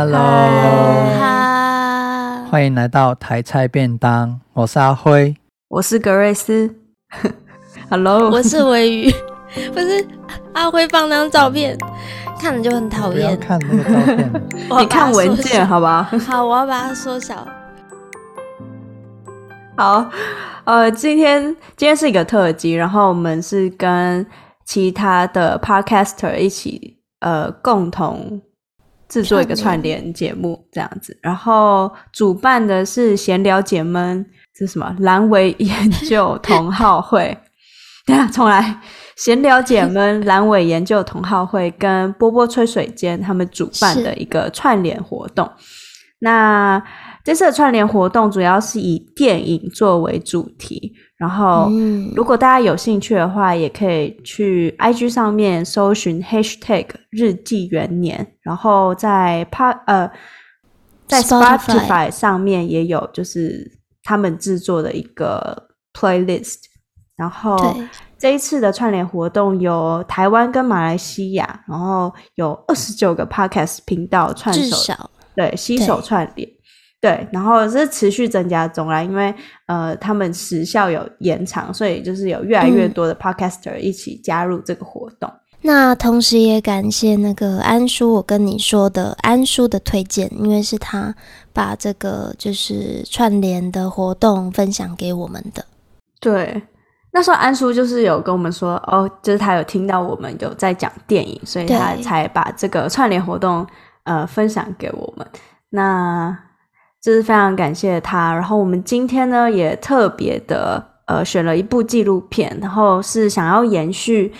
Hello，欢迎来到台菜便当。我是阿辉，我是格瑞斯。Hello，我是鮪鱼。不是阿辉放那张照片，看着就很讨厌。不要看那个照片，你看文件好吧？好，我要把它缩小。好，呃，今天今天是一个特辑，然后我们是跟其他的 Podcaster 一起呃共同。制作一个串联节目这样子，然后主办的是闲聊解闷，是什么？阑尾研究同好会。对啊重来，闲聊解闷，阑尾研究同好会跟波波吹水间他们主办的一个串联活动。那这次的串联活动主要是以电影作为主题。然后，如果大家有兴趣的话，也可以去 IG 上面搜寻 Hashtag 日记元年，然后在 Pa 呃，在 Spotify 上面也有，就是他们制作的一个 Playlist。然后这一次的串联活动有台湾跟马来西亚，然后有二十九个 Podcast 频道串手，对，携手串联。对，然后是持续增加中啦，因为呃，他们时效有延长，所以就是有越来越多的 podcaster 一起加入这个活动。嗯、那同时也感谢那个安叔，我跟你说的安叔的推荐，因为是他把这个就是串联的活动分享给我们的。对，那时候安叔就是有跟我们说，哦，就是他有听到我们有在讲电影，所以他才把这个串联活动呃分享给我们。那。就是非常感谢他，然后我们今天呢也特别的呃选了一部纪录片，然后是想要延续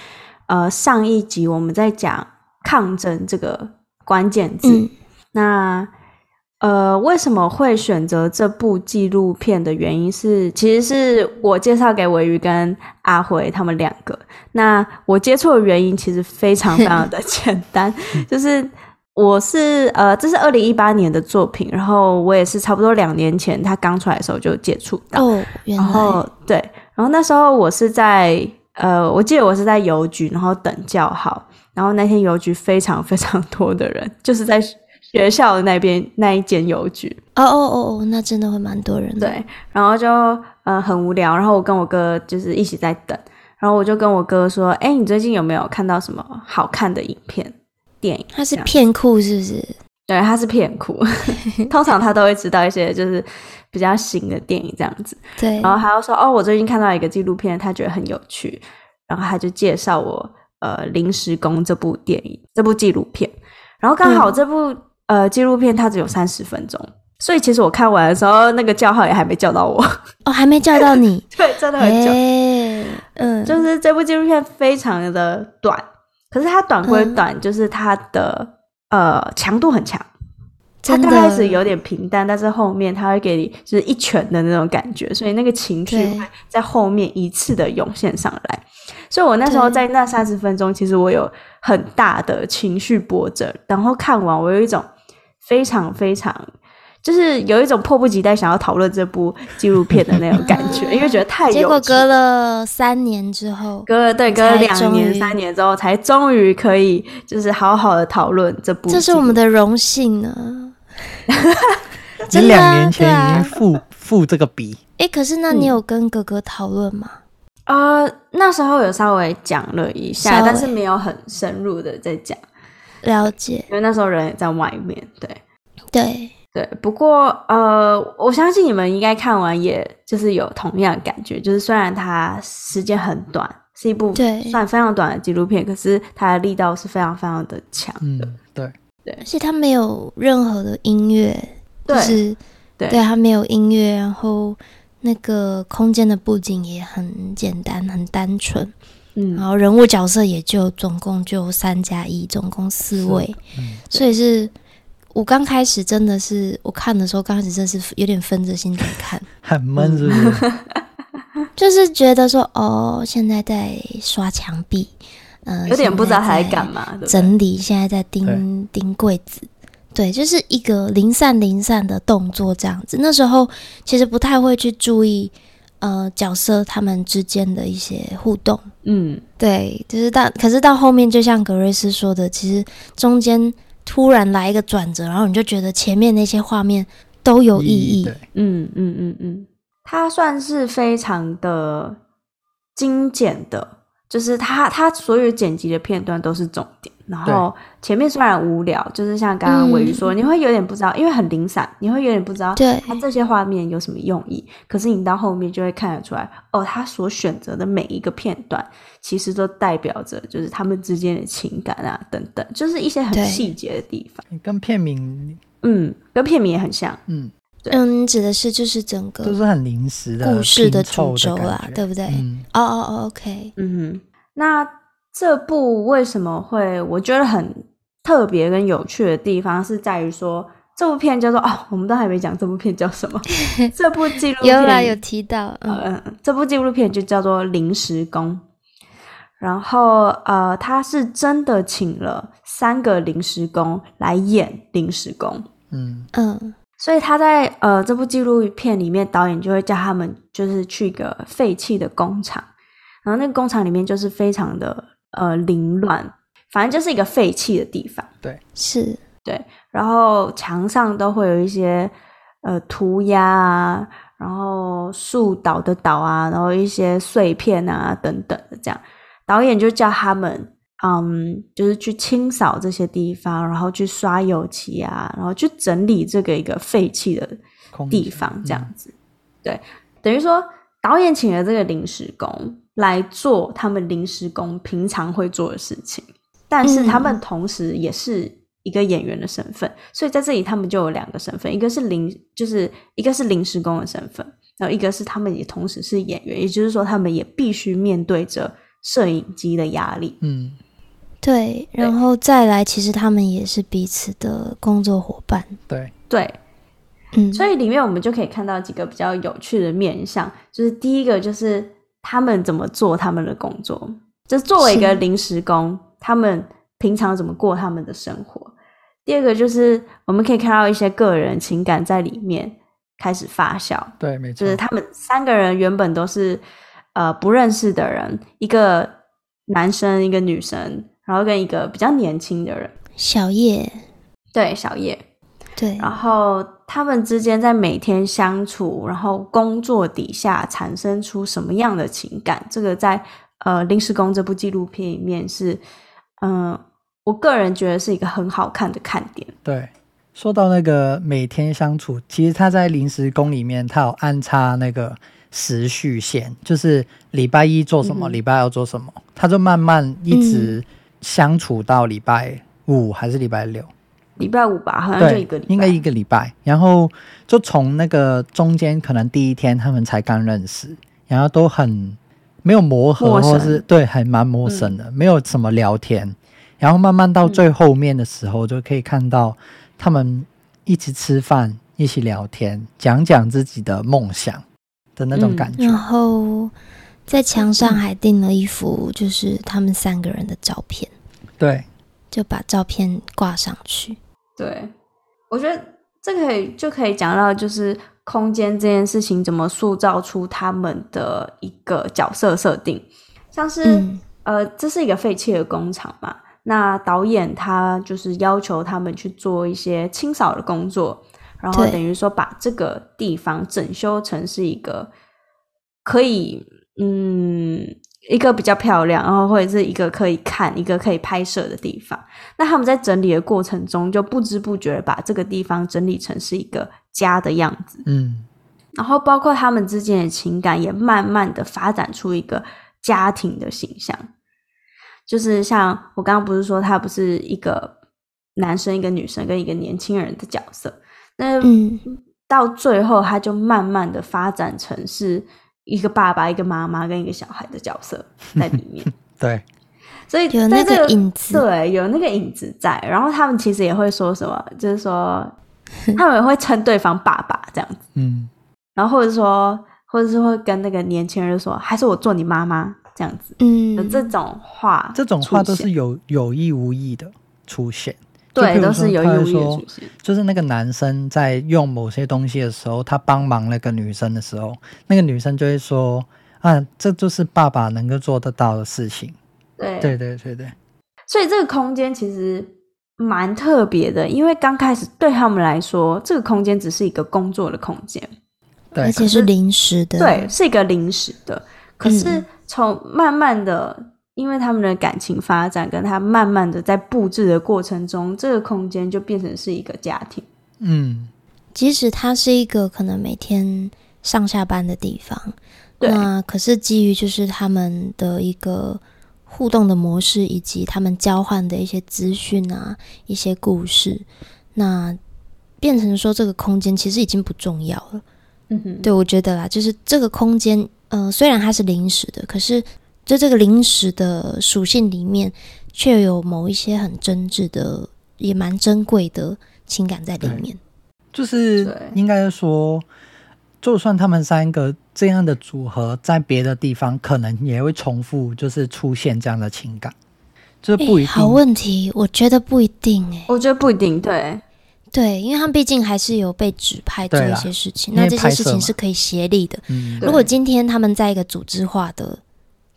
呃上一集我们在讲抗争这个关键字。嗯、那呃为什么会选择这部纪录片的原因是，其实是我介绍给尾鱼跟阿辉他们两个。那我接触的原因其实非常非常的 简单，就是。我是呃，这是二零一八年的作品，然后我也是差不多两年前他刚出来的时候就接触到。哦，原来。然后对，然后那时候我是在呃，我记得我是在邮局，然后等叫号，然后那天邮局非常非常多的人，就是在学校的那边那一间邮局。哦哦哦哦，那真的会蛮多人的。对，然后就呃很无聊，然后我跟我哥就是一起在等，然后我就跟我哥说：“哎，你最近有没有看到什么好看的影片？”电影，他是片库是不是？对，他是片库。通常他都会知道一些就是比较新的电影这样子。对，然后还要说哦，我最近看到一个纪录片，他觉得很有趣，然后他就介绍我呃《临时工》这部电影，这部纪录片。然后刚好这部、嗯、呃纪录片它只有三十分钟，所以其实我看完的时候，那个叫号也还没叫到我。哦，还没叫到你？对，真的很久。欸、嗯，就是这部纪录片非常的短。可是它短归短，嗯、就是它的呃强度很强。它刚开始有点平淡，但是后面它会给你就是一拳的那种感觉，所以那个情绪会在后面一次的涌现上来。所以我那时候在那三十分钟，其实我有很大的情绪波折。然后看完，我有一种非常非常。就是有一种迫不及待想要讨论这部纪录片的那种感觉，因为觉得太 有趣。结果隔了三年之后，隔了对，隔了两年三年之后，才终于可以就是好好的讨论这部。这是我们的荣幸 呢。你两年前已经付付这个笔。哎、欸，可是那你有跟哥哥讨论吗？啊、嗯呃，那时候有稍微讲了一下，但是没有很深入的在讲。了解，因为那时候人也在外面。对对。对，不过呃，我相信你们应该看完，也就是有同样的感觉，就是虽然它时间很短，是一部算非常短的纪录片，可是它的力道是非常非常的强的。嗯、对对，而且它没有任何的音乐，就是对，对它没有音乐，然后那个空间的布景也很简单，很单纯。嗯，然后人物角色也就总共就三加一，总共四位，嗯、所以是。我刚开始真的是，我看的时候刚开始真的是有点分着心在看，很闷是不是？就是觉得说，哦，现在在刷墙壁，呃，有点不知道还干嘛，整理，现在在钉钉柜子，对，就是一个零散零散的动作这样子。那时候其实不太会去注意，呃，角色他们之间的一些互动，嗯，对，就是到可是到后面，就像格瑞斯说的，其实中间。突然来一个转折，然后你就觉得前面那些画面都有意义。对，嗯嗯嗯嗯，它算是非常的精简的，就是它它所有剪辑的片段都是重点。然后前面虽然无聊，就是像刚刚鮪鱼说，嗯、你会有点不知道，因为很零散，你会有点不知道，对，它这些画面有什么用意。可是你到后面就会看得出来，哦，他所选择的每一个片段，其实都代表着就是他们之间的情感啊，等等，就是一些很细节的地方。跟片名，嗯，跟片名也很像，嗯，对嗯，指的是就是整个都是很临时的故事的主轴啊，对不对？哦哦哦，OK，嗯哼，那。这部为什么会我觉得很特别跟有趣的地方，是在于说这部片叫做哦，我们都还没讲这部片叫什么。这部纪录片有啦，有提到，嗯，呃、这部纪录片就叫做《临时工》，然后呃，他是真的请了三个临时工来演临时工，嗯。嗯，所以他在呃这部纪录片里面，导演就会叫他们就是去一个废弃的工厂，然后那个工厂里面就是非常的。呃，凌乱，反正就是一个废弃的地方。对，是，对。然后墙上都会有一些呃涂鸦啊，然后树倒的倒啊，然后一些碎片啊等等的这样。导演就叫他们，嗯，就是去清扫这些地方，然后去刷油漆啊，然后去整理这个一个废弃的地方，这样子。嗯、对，等于说导演请了这个临时工。来做他们临时工平常会做的事情，但是他们同时也是一个演员的身份，嗯、所以在这里他们就有两个身份，一个是临，就是一个是临时工的身份，然后一个是他们也同时是演员，也就是说他们也必须面对着摄影机的压力。嗯，对，然后再来，其实他们也是彼此的工作伙伴。对对，嗯，所以里面我们就可以看到几个比较有趣的面相，就是第一个就是。他们怎么做他们的工作？就作为一个临时工，他们平常怎么过他们的生活？第二个就是我们可以看到一些个人情感在里面开始发酵。对，没错，就是他们三个人原本都是呃不认识的人，一个男生，一个女生，然后跟一个比较年轻的人，小叶。对，小叶。对，然后他们之间在每天相处，然后工作底下产生出什么样的情感？这个在呃《临时工》这部纪录片里面是，嗯、呃，我个人觉得是一个很好看的看点。对，说到那个每天相处，其实他在《临时工》里面，他有安插那个时序线，就是礼拜一做什么，嗯、礼拜二做什么，他就慢慢一直相处到礼拜五还是礼拜六。礼拜五吧，好像就一个礼拜，应该一个礼拜。然后就从那个中间，可能第一天他们才刚认识，然后都很没有磨合，或是对，还蛮陌生的，嗯、没有什么聊天。然后慢慢到最后面的时候，就可以看到他们一起吃饭，一起聊天，讲讲自己的梦想的那种感觉。然后在墙上还订了一幅，就是他们三个人的照片。对，就把照片挂上去。对，我觉得这可以就可以讲到，就是空间这件事情怎么塑造出他们的一个角色设定，像是、嗯、呃，这是一个废弃的工厂嘛，那导演他就是要求他们去做一些清扫的工作，然后等于说把这个地方整修成是一个可以嗯。一个比较漂亮，然后或者是一个可以看、一个可以拍摄的地方。那他们在整理的过程中，就不知不觉把这个地方整理成是一个家的样子。嗯，然后包括他们之间的情感，也慢慢的发展出一个家庭的形象。就是像我刚刚不是说，他不是一个男生、一个女生跟一个年轻人的角色。那到最后，他就慢慢的发展成是。一个爸爸、一个妈妈跟一个小孩的角色在里面，对，所以有那个影子，对，有那个影子在。然后他们其实也会说什么，就是说 他们也会称对方爸爸这样子，嗯，然后或者说，或者是会跟那个年轻人说，还是我做你妈妈这样子，嗯，有这种话，这种话都是有有意无意的出现。对，都是有意无意的出现。就是那个男生在用某些东西的时候，他帮忙那个女生的时候，那个女生就会说：“啊，这就是爸爸能够做得到的事情。”对，对，对，对，对。所以这个空间其实蛮特别的，因为刚开始对他们来说，这个空间只是一个工作的空间，对，而且是临时的，对，是一个临时的。可是从慢慢的，嗯、因为他们的感情发展，跟他慢慢的在布置的过程中，这个空间就变成是一个家庭。嗯，即使它是一个可能每天上下班的地方，那可是基于就是他们的一个互动的模式，以及他们交换的一些资讯啊，一些故事，那变成说这个空间其实已经不重要了。嗯哼，对，我觉得啦，就是这个空间。呃，虽然它是临时的，可是在这个临时的属性里面，却有某一些很真挚的，也蛮珍贵的情感在里面。就是应该说，就算他们三个这样的组合，在别的地方可能也会重复，就是出现这样的情感，就是不一定。好问题，我觉得不一定诶，我觉得不一定，对。对，因为他们毕竟还是有被指派做一些事情，那这些事情是可以协力的。嗯，如果今天他们在一个组织化的，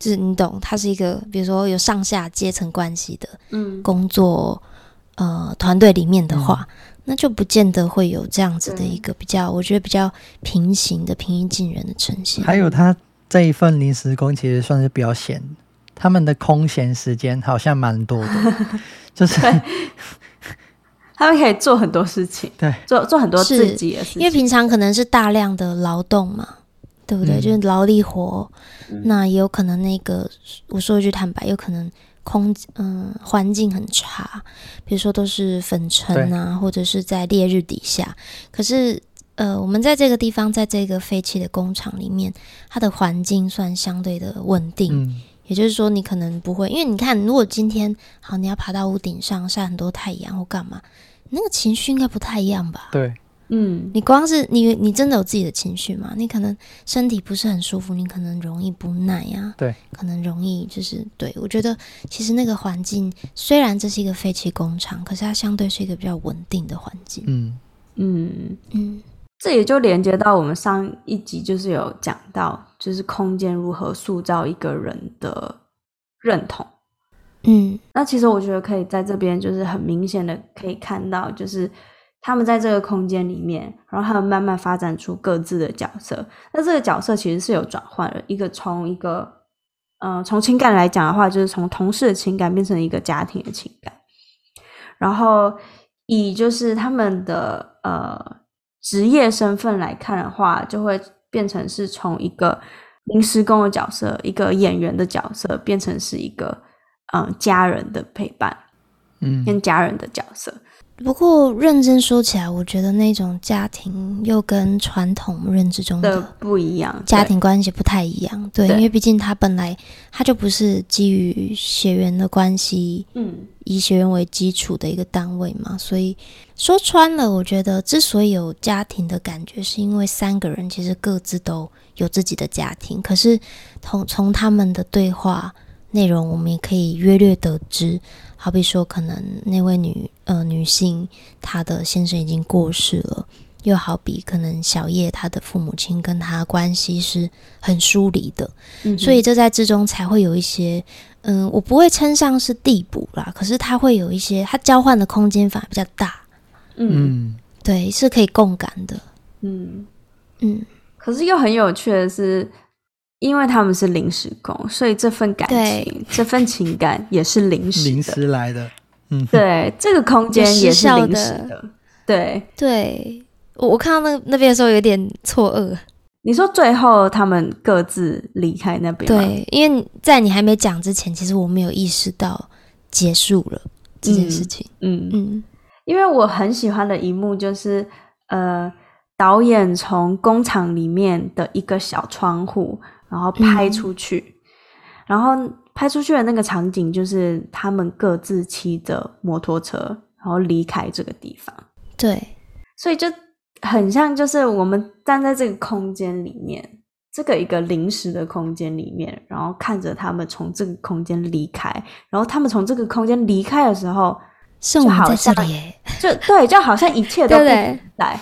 就是你懂，它是一个比如说有上下阶层关系的，嗯，工作呃团队里面的话，嗯，那就不见得会有这样子的一个比较，我觉得比较平行的平易近人的呈现。还有他这一份临时工其实算是比较闲，他们的空闲时间好像蛮多的，就是。他们可以做很多事情，对，做做很多自己的事情，因为平常可能是大量的劳动嘛，对不对？嗯、就是劳力活，嗯、那也有可能那个，我说一句坦白，有可能空嗯环境很差，比如说都是粉尘啊，或者是在烈日底下。可是呃，我们在这个地方，在这个废弃的工厂里面，它的环境算相对的稳定。嗯也就是说，你可能不会，因为你看，如果今天好，你要爬到屋顶上晒很多太阳或干嘛，那个情绪应该不太一样吧？对，嗯，你光是你，你真的有自己的情绪吗？你可能身体不是很舒服，你可能容易不耐啊，对，可能容易就是对。我觉得其实那个环境虽然这是一个废弃工厂，可是它相对是一个比较稳定的环境。嗯嗯嗯。嗯这也就连接到我们上一集，就是有讲到，就是空间如何塑造一个人的认同。嗯，那其实我觉得可以在这边，就是很明显的可以看到，就是他们在这个空间里面，然后他们慢慢发展出各自的角色。那这个角色其实是有转换的，一个从一个，嗯、呃，从情感来讲的话，就是从同事的情感变成一个家庭的情感。然后以就是他们的呃。职业身份来看的话，就会变成是从一个临时工的角色，一个演员的角色，变成是一个嗯家人的陪伴，嗯，跟家人的角色。不过认真说起来，我觉得那种家庭又跟传统认知中的不一样，家庭关系不太一样。对，对，因为毕竟他本来他就不是基于血缘的关系，嗯，以血缘为基础的一个单位嘛。所以说穿了，我觉得之所以有家庭的感觉，是因为三个人其实各自都有自己的家庭。可是从从他们的对话内容，我们也可以约略得知。好比说，可能那位女呃女性，她的先生已经过世了；又好比可能小叶她的父母亲跟她关系是很疏离的，嗯、所以这在之中才会有一些嗯，我不会称上是递补啦，可是它会有一些，它交换的空间反而比较大，嗯，对，是可以共感的，嗯嗯，可是又很有趣的是。因为他们是临时工，所以这份感情、对这份情感也是临时临时来的。嗯，对，这个空间也是临时的。的对，对我我看到那那边的时候有点错愕。你说最后他们各自离开那边？对，因为在你还没讲之前，其实我没有意识到结束了这件事情。嗯嗯，嗯因为我很喜欢的一幕就是，呃，导演从工厂里面的一个小窗户。然后拍出去，嗯、然后拍出去的那个场景就是他们各自骑着摩托车，然后离开这个地方。对，所以就很像，就是我们站在这个空间里面，这个一个临时的空间里面，然后看着他们从这个空间离开，然后他们从这个空间离开的时候，就好像就对，就好像一切 都不在。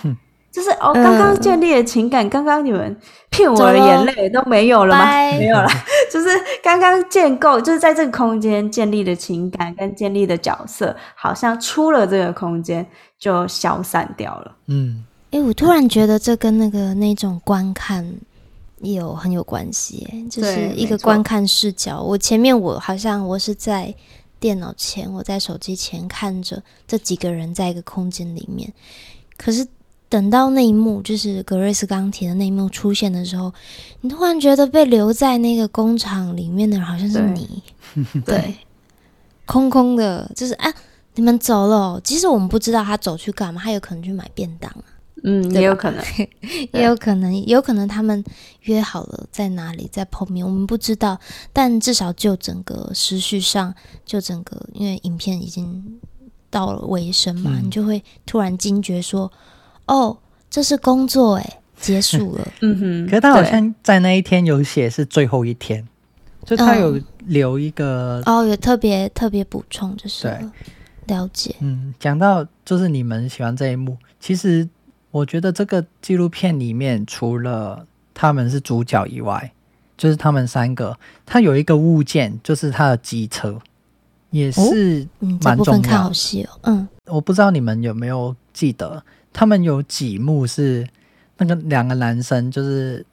就是哦，刚刚建立的情感，刚刚、嗯、你们骗我的眼泪都没有了吗？没有了，就是刚刚建构，就是在这个空间建立的情感跟建立的角色，好像出了这个空间就消散掉了。嗯，哎、欸，我突然觉得这跟那个那种观看也有很有关系，就是一个观看视角。我前面我好像我是在电脑前，我在手机前看着这几个人在一个空间里面，可是。等到那一幕，就是格瑞斯刚提的那一幕出现的时候，你突然觉得被留在那个工厂里面的人好像是你，对，对空空的，就是啊，你们走了。其实我们不知道他走去干嘛，他有可能去买便当，嗯，也有可能，也有可能，也有可能他们约好了在哪里在碰面，我们不知道。但至少就整个时序上，就整个，因为影片已经到了尾声嘛，嗯、你就会突然惊觉说。哦，这是工作哎，结束了。嗯哼，可是他好像在那一天有写是最后一天，就他有留一个哦，有特别特别补充，就是对了解。嗯，讲到就是你们喜欢这一幕，其实我觉得这个纪录片里面除了他们是主角以外，就是他们三个，他有一个物件，就是他的机车，也是蛮重要的。看好戏哦，嗯，我不知道你们有没有记得。他们有几幕是那个两个男生，就是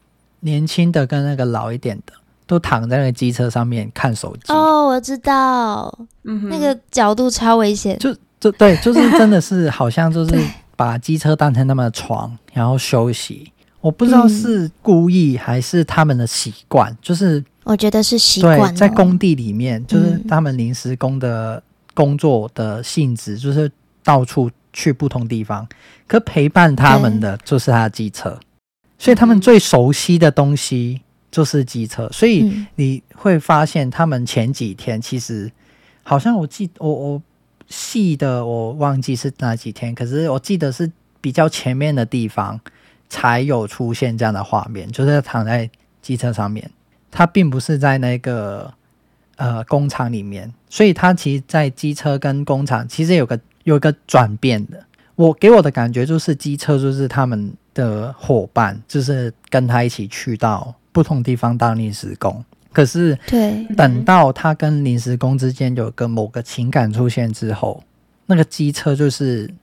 年轻的跟那个老一点的，都躺在那个机车上面看手机。哦，我知道，嗯，那个角度超危险。就就对，就是真的是好像就是 把机车当成他们的床，然后休息。我不知道是故意还是他们的习惯，就是我觉得是习惯。在工地里面，就是他们临时工的工作的性质，就是到处。去不同地方，可陪伴他们的就是他的机车，嗯、所以他们最熟悉的东西就是机车。所以你会发现，他们前几天其实好像我记我我细的我忘记是哪几天，可是我记得是比较前面的地方才有出现这样的画面，就是躺在机车上面，他并不是在那个呃工厂里面，所以他其实，在机车跟工厂其实有个。有一个转变的，我给我的感觉就是机车就是他们的伙伴，就是跟他一起去到不同地方当临时工。可是，对，等到他跟临时工之间有个某个情感出现之后，那个机车就是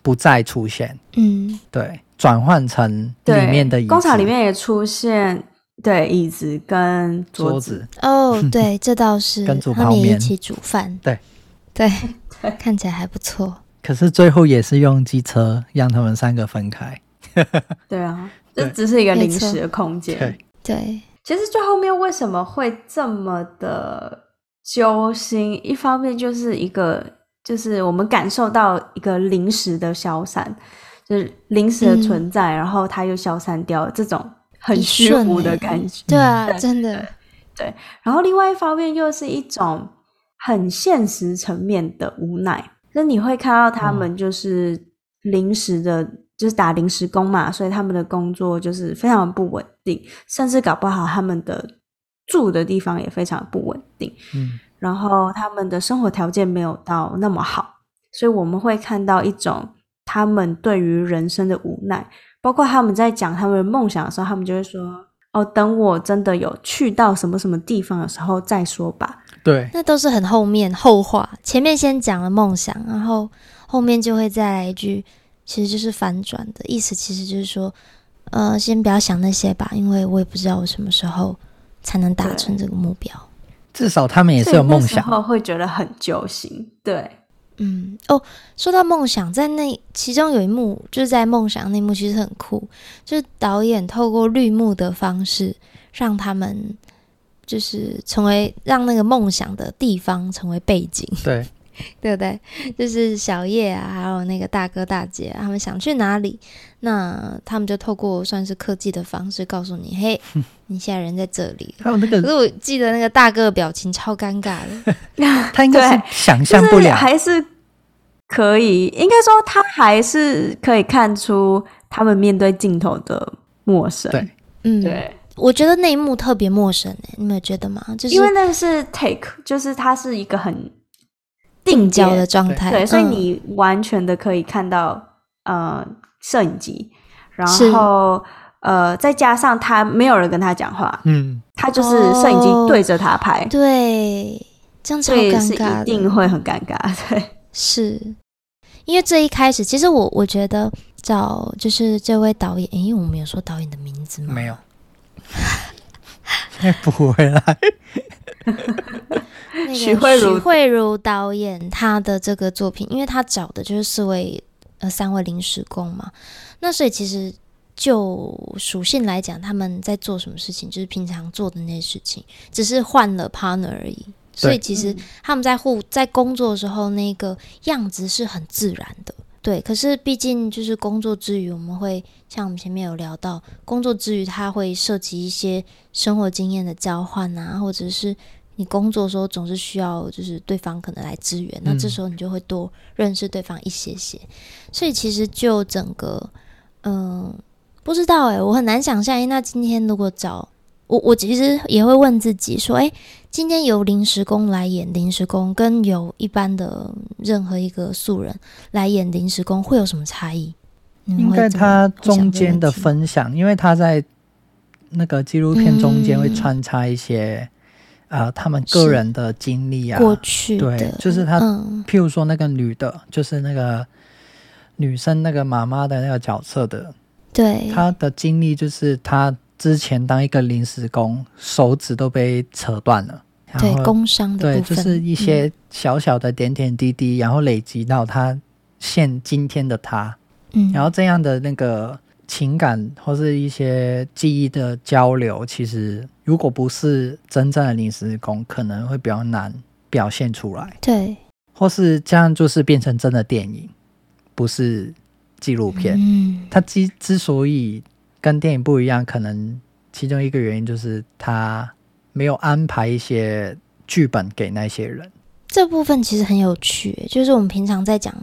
不再出现。嗯，对，转换成里面的椅子。工厂里面也出现对椅子跟桌子。桌子哦，对，这倒是 跟煮泡面一起煮饭。对，对。看起来还不错，可是最后也是用机车让他们三个分开。对啊，这只是一个临时的空间。对，对，其实最后面为什么会这么的揪心？一方面就是一个，就是我们感受到一个临时的消散，就是临时的存在，嗯、然后它又消散掉，这种很虚无的感觉。对啊，真的。对，然后另外一方面又是一种。很现实层面的无奈，那你会看到他们就是临时的，嗯、就是打临时工嘛，所以他们的工作就是非常不稳定，甚至搞不好他们的住的地方也非常不稳定。嗯，然后他们的生活条件没有到那么好，所以我们会看到一种他们对于人生的无奈，包括他们在讲他们的梦想的时候，他们就会说：“哦，等我真的有去到什么什么地方的时候再说吧。”对，那都是很后面后话，前面先讲了梦想，然后后面就会再来一句，其实就是反转的意思，其实就是说，呃，先不要想那些吧，因为我也不知道我什么时候才能达成这个目标。至少他们也是有梦想，后会觉得很揪心。对，嗯，哦，说到梦想，在那其中有一幕，就是在梦想那幕，其实很酷，就是导演透过绿幕的方式让他们。就是成为让那个梦想的地方成为背景，对，对不对？就是小叶啊，还有那个大哥大姐啊，他们想去哪里，那他们就透过算是科技的方式告诉你，嘿，你现在人在这里。还有那个，可是我记得那个大哥的表情超尴尬的，他应该是想象不了，还是可以，应该说他还是可以看出他们面对镜头的陌生。对，嗯，对。我觉得那一幕特别陌生诶，你们有觉得吗？就是因为那个是 take，就是它是一个很定焦的状态，对，所以你完全的可以看到、嗯、呃摄影机，然后呃，再加上他没有人跟他讲话，嗯，他就是摄影机对着他拍，哦、对，这样超尴尬的，一定会很尴尬。对，是。因为这一开始，其实我我觉得找就是这位导演，因为我们有说导演的名字吗？没有，再补回来。那个许慧茹，许慧茹导演他的这个作品，因为他找的就是四位呃三位临时工嘛，那所以其实就属性来讲，他们在做什么事情，就是平常做的那些事情，只是换了 partner 而已。所以其实他们在互在工作的时候，那个样子是很自然的。对，可是毕竟就是工作之余，我们会像我们前面有聊到，工作之余它会涉及一些生活经验的交换啊，或者是。你工作的时候总是需要，就是对方可能来支援，那这时候你就会多认识对方一些些。嗯、所以其实就整个，嗯、呃，不知道诶、欸，我很难想象。那今天如果找我，我其实也会问自己说，哎、欸，今天由临时工来演临时工，跟由一般的任何一个素人来演临时工，会有什么差异？应该他中间的分享，因为他在那个纪录片中间会穿插一些。啊、呃，他们个人的经历啊，过去对，就是他、嗯，譬如说那个女的，就是那个女生那个妈妈的那个角色的，对，她的经历就是她之前当一个临时工，手指都被扯断了，对，工伤的对，就是一些小小的点点滴滴，嗯、然后累积到他现今天的他，嗯，然后这样的那个情感或是一些记忆的交流，其实。如果不是真正的临时工，可能会比较难表现出来。对，或是这样就是变成真的电影，不是纪录片。嗯，它之之所以跟电影不一样，可能其中一个原因就是他没有安排一些剧本给那些人。这部分其实很有趣，就是我们平常在讲。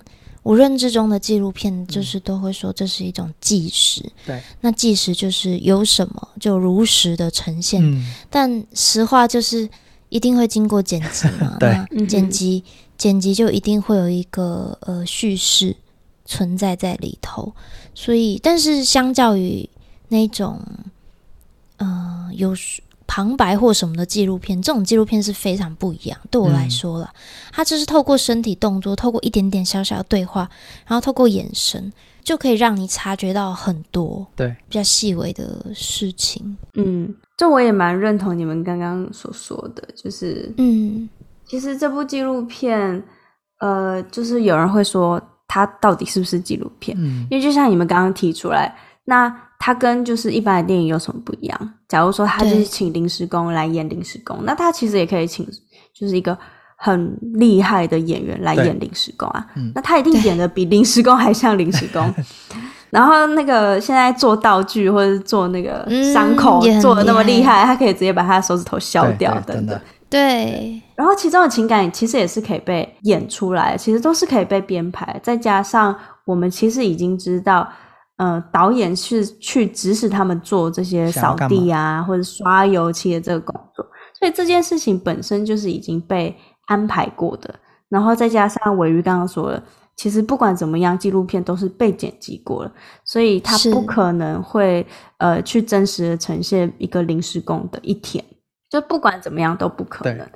我认知中的纪录片就是都会说这是一种纪实，嗯、对，那纪实就是有什么就如实的呈现，嗯、但实话就是一定会经过剪辑嘛，对，剪辑剪辑就一定会有一个呃叙事存在在里头，所以但是相较于那种呃有。旁白或什么的纪录片，这种纪录片是非常不一样。对我来说了，它就是透过身体动作，透过一点点小小的对话，然后透过眼神，就可以让你察觉到很多对比较细微的事情。嗯，这我也蛮认同你们刚刚所说的，就是嗯，其实这部纪录片，呃，就是有人会说它到底是不是纪录片？嗯，因为就像你们刚刚提出来，那。它跟就是一般的电影有什么不一样？假如说他就是请临时工来演临时工，那他其实也可以请就是一个很厉害的演员来演临时工啊。那他一定演的比临时工还像临时工。然后那个现在做道具或者做那个伤口做的那么厉害，他可以直接把他的手指头削掉等等。对。然后其中的情感其实也是可以被演出来，其实都是可以被编排。再加上我们其实已经知道。呃，导演是去指使他们做这些扫地啊，或者刷油漆的这个工作，所以这件事情本身就是已经被安排过的。然后再加上伟瑜刚刚说了，其实不管怎么样，纪录片都是被剪辑过了，所以他不可能会呃去真实的呈现一个临时工的一天，就不管怎么样都不可能。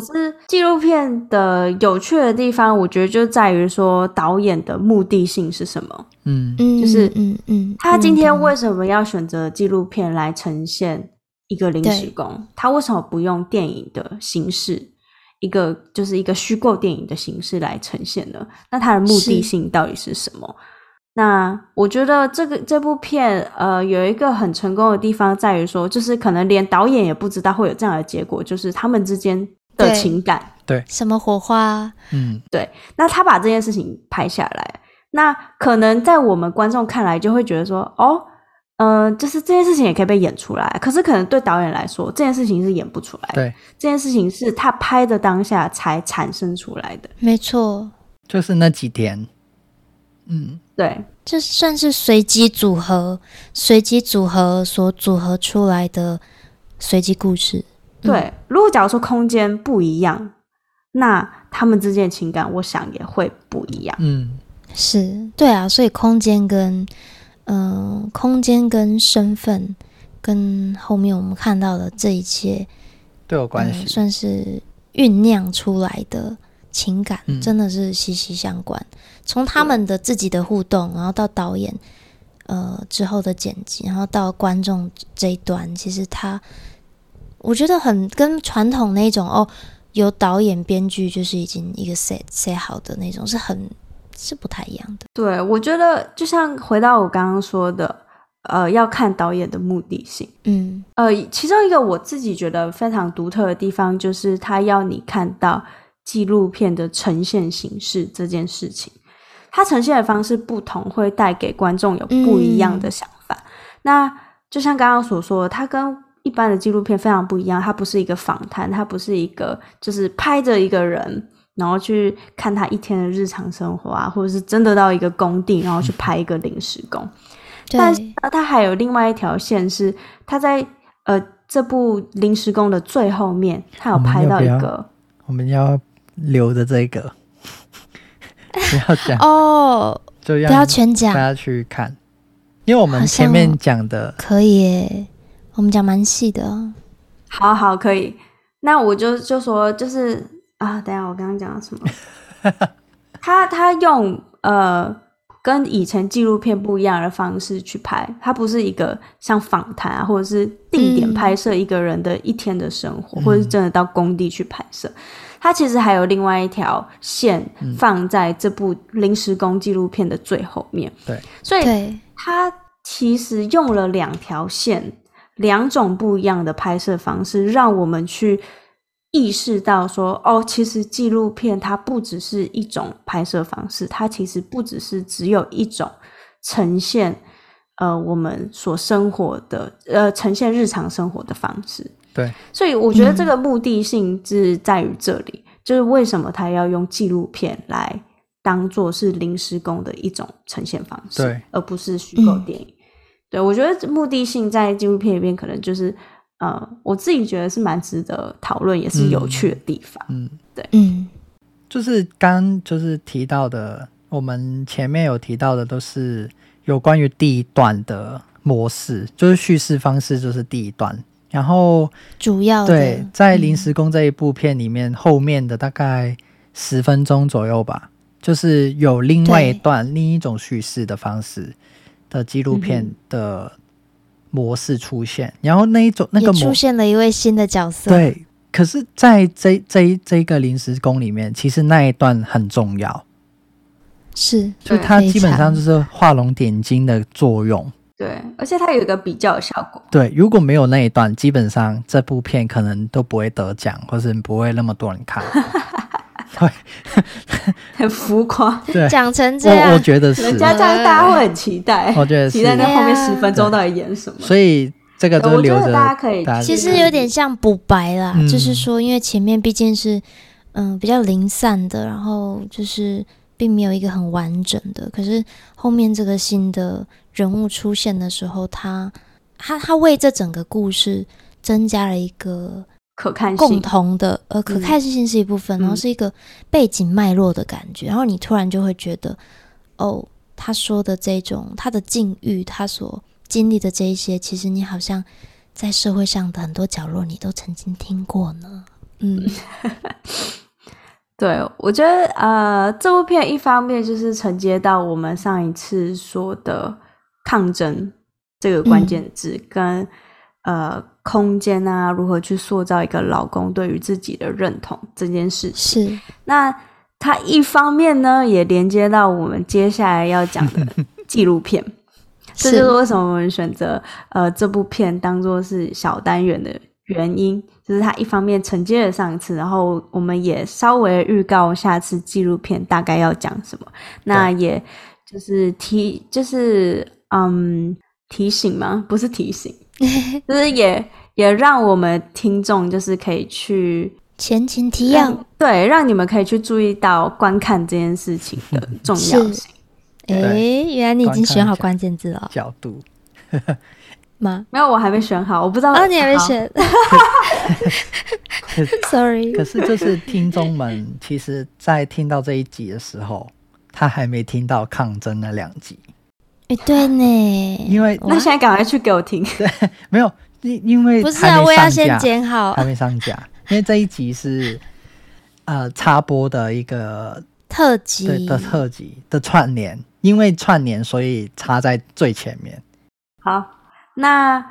可是纪录片的有趣的地方，我觉得就在于说导演的目的性是什么。嗯嗯，就是嗯嗯，他今天为什么要选择纪录片来呈现一个临时工？他为什么不用电影的形式，一个就是一个虚构电影的形式来呈现呢？那他的目的性到底是什么？那我觉得这个这部片呃有一个很成功的地方在于说，就是可能连导演也不知道会有这样的结果，就是他们之间。的情感，对，什么火花？嗯，对。那他把这件事情拍下来，那可能在我们观众看来就会觉得说，哦，嗯、呃，就是这件事情也可以被演出来。可是可能对导演来说，这件事情是演不出来。对，这件事情是他拍的当下才产生出来的。没错，就是那几天。嗯，对，这算是随机组合，随机组合所组合出来的随机故事。对，如果假如说空间不一样，那他们之间的情感，我想也会不一样。嗯，是对啊，所以空间跟嗯、呃，空间跟身份跟后面我们看到的这一切都有关系、呃，算是酝酿出来的情感，嗯、真的是息息相关。从他们的自己的互动，然后到导演呃之后的剪辑，然后到观众这一端，其实他我觉得很跟传统那种哦，有导演编剧就是已经一个 set set 好的那种是很。是不太一样的。对，我觉得就像回到我刚刚说的，呃，要看导演的目的性。嗯，呃，其中一个我自己觉得非常独特的地方，就是他要你看到纪录片的呈现形式这件事情。它呈现的方式不同，会带给观众有不一样的想法。嗯、那就像刚刚所说的，它跟一般的纪录片非常不一样。它不是一个访谈，它不是一个就是拍着一个人。然后去看他一天的日常生活啊，或者是真的到一个工地，然后去拍一个临时工。但是他还有另外一条线是，他在呃这部临时工的最后面，他有拍到一个。我们要，我们要留着这个，不要讲 哦，就要不要全讲，大家去看，因为我们前面讲的可以耶，我们讲蛮细的。好好，可以。那我就就说就是。啊，等下，我刚刚讲了什么？他他用呃跟以前纪录片不一样的方式去拍，他不是一个像访谈啊，或者是定点拍摄一个人的一天的生活，嗯、或者是真的到工地去拍摄。他其实还有另外一条线放在这部临时工纪录片的最后面。对，所以他其实用了两条线，两种不一样的拍摄方式，让我们去。意识到说哦，其实纪录片它不只是一种拍摄方式，它其实不只是只有一种呈现呃我们所生活的呃呈现日常生活的方式。对，所以我觉得这个目的性是在于这里，嗯、就是为什么他要用纪录片来当做是临时工的一种呈现方式，对，而不是虚构电影。嗯、对，我觉得目的性在纪录片里面可能就是。呃，我自己觉得是蛮值得讨论，也是有趣的地方。嗯，嗯对，嗯，就是刚就是提到的，我们前面有提到的都是有关于第一段的模式，就是叙事方式，就是第一段。然后主要对，在临时工这一部片里面，嗯、后面的大概十分钟左右吧，就是有另外一段另一种叙事的方式的纪录片的。模式出现，然后那一种那个出现了一位新的角色。对，可是在这这这一个临时工里面，其实那一段很重要，是，就它基本上就是画龙点睛的作用。对，而且它有一个比较的效果。对，如果没有那一段，基本上这部片可能都不会得奖，或是不会那么多人看。对，很浮夸，对，讲成这样，我，我觉得是，人家这样大家会很期待，我觉得是。期待那后面十分钟到底演什么。所以这个都留着大家可以，其实有点像补白啦，嗯、就是说，因为前面毕竟是嗯比较零散的，然后就是并没有一个很完整的，可是后面这个新的人物出现的时候，他他他为这整个故事增加了一个。可看性。共同的，呃，可看性是一部分，嗯、然后是一个背景脉络的感觉，嗯、然后你突然就会觉得，哦，他说的这种他的境遇，他所经历的这一些，其实你好像在社会上的很多角落，你都曾经听过呢。嗯，对，我觉得，呃，这部片一方面就是承接到我们上一次说的抗争这个关键字，嗯、跟呃。空间啊，如何去塑造一个老公对于自己的认同这件事情？是。那他一方面呢，也连接到我们接下来要讲的 纪录片。这就是为什么我们选择呃这部片当做是小单元的原因，就是他一方面承接了上一次，然后我们也稍微预告下次纪录片大概要讲什么。那也就是提，就是嗯提醒吗？不是提醒。就是也也让我们听众就是可以去前情提要，对，让你们可以去注意到观看这件事情的重要性。哎，对原来你已经选好关键字了。角度 吗？没有，我还没选好，我不知道。哦，你还没选。Sorry。可是就是听众们，其实，在听到这一集的时候，他还没听到抗争那两集。哎，对呢，因为那现在赶快去给我听。对，没有，因因为不是啊，我要先剪好，还没上架，因为这一集是呃插播的一个特辑，对的特辑的串联，因为串联所以插在最前面。好，那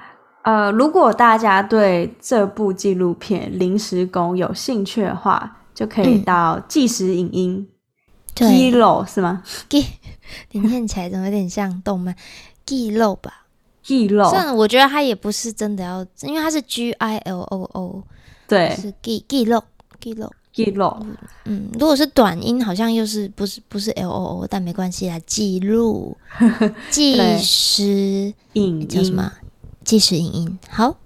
呃，如果大家对这部纪录片《临时工》有兴趣的话，就可以到纪实影音。记录是吗？记，你念起来怎么有点像动漫？记录吧，记录。算了，我觉得它也不是真的要，因为它是 G I L O O，对，是记记录，记录，记录。嗯，如果是短音，好像又是不是不是 L O O，但没关系啦，记录，计时影叫什么？计时影音。好，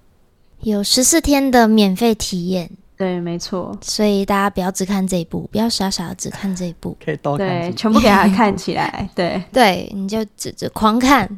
有十四天的免费体验。对，没错，所以大家不要只看这一部，不要傻傻的只看这一部，可以多看，对，全部给他看起来，对，对，你就只只狂看，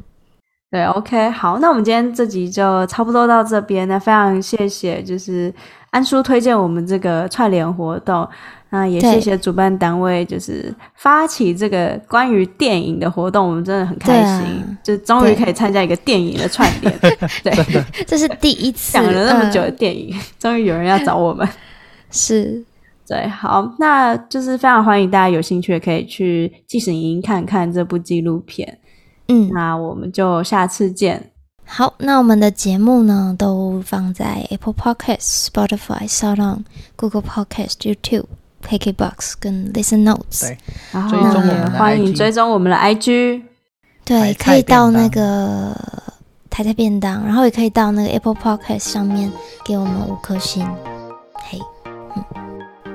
对，OK，好，那我们今天这集就差不多到这边，那非常谢谢，就是安叔推荐我们这个串联活动。那也谢谢主办单位，就是发起这个关于电影的活动，我们真的很开心，啊、就终于可以参加一个电影的串联。对，对这是第一次，讲了那么久的电影，终于、嗯、有人要找我们。是，对，好，那就是非常欢迎大家有兴趣可以去纪实影音看看这部纪录片。嗯，那我们就下次见。好，那我们的节目呢，都放在 Apple Podcast、Spotify、SoundOn、Google Podcast、YouTube。KKBOX 跟 Listen Notes，对，然后欢迎追踪我们的 IG，对，可以到那个台菜便当，然后也可以到那个 Apple Podcast 上面给我们五颗星，嘿，嗯，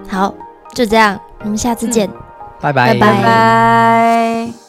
好，就这样，我们下次见，拜拜，拜拜。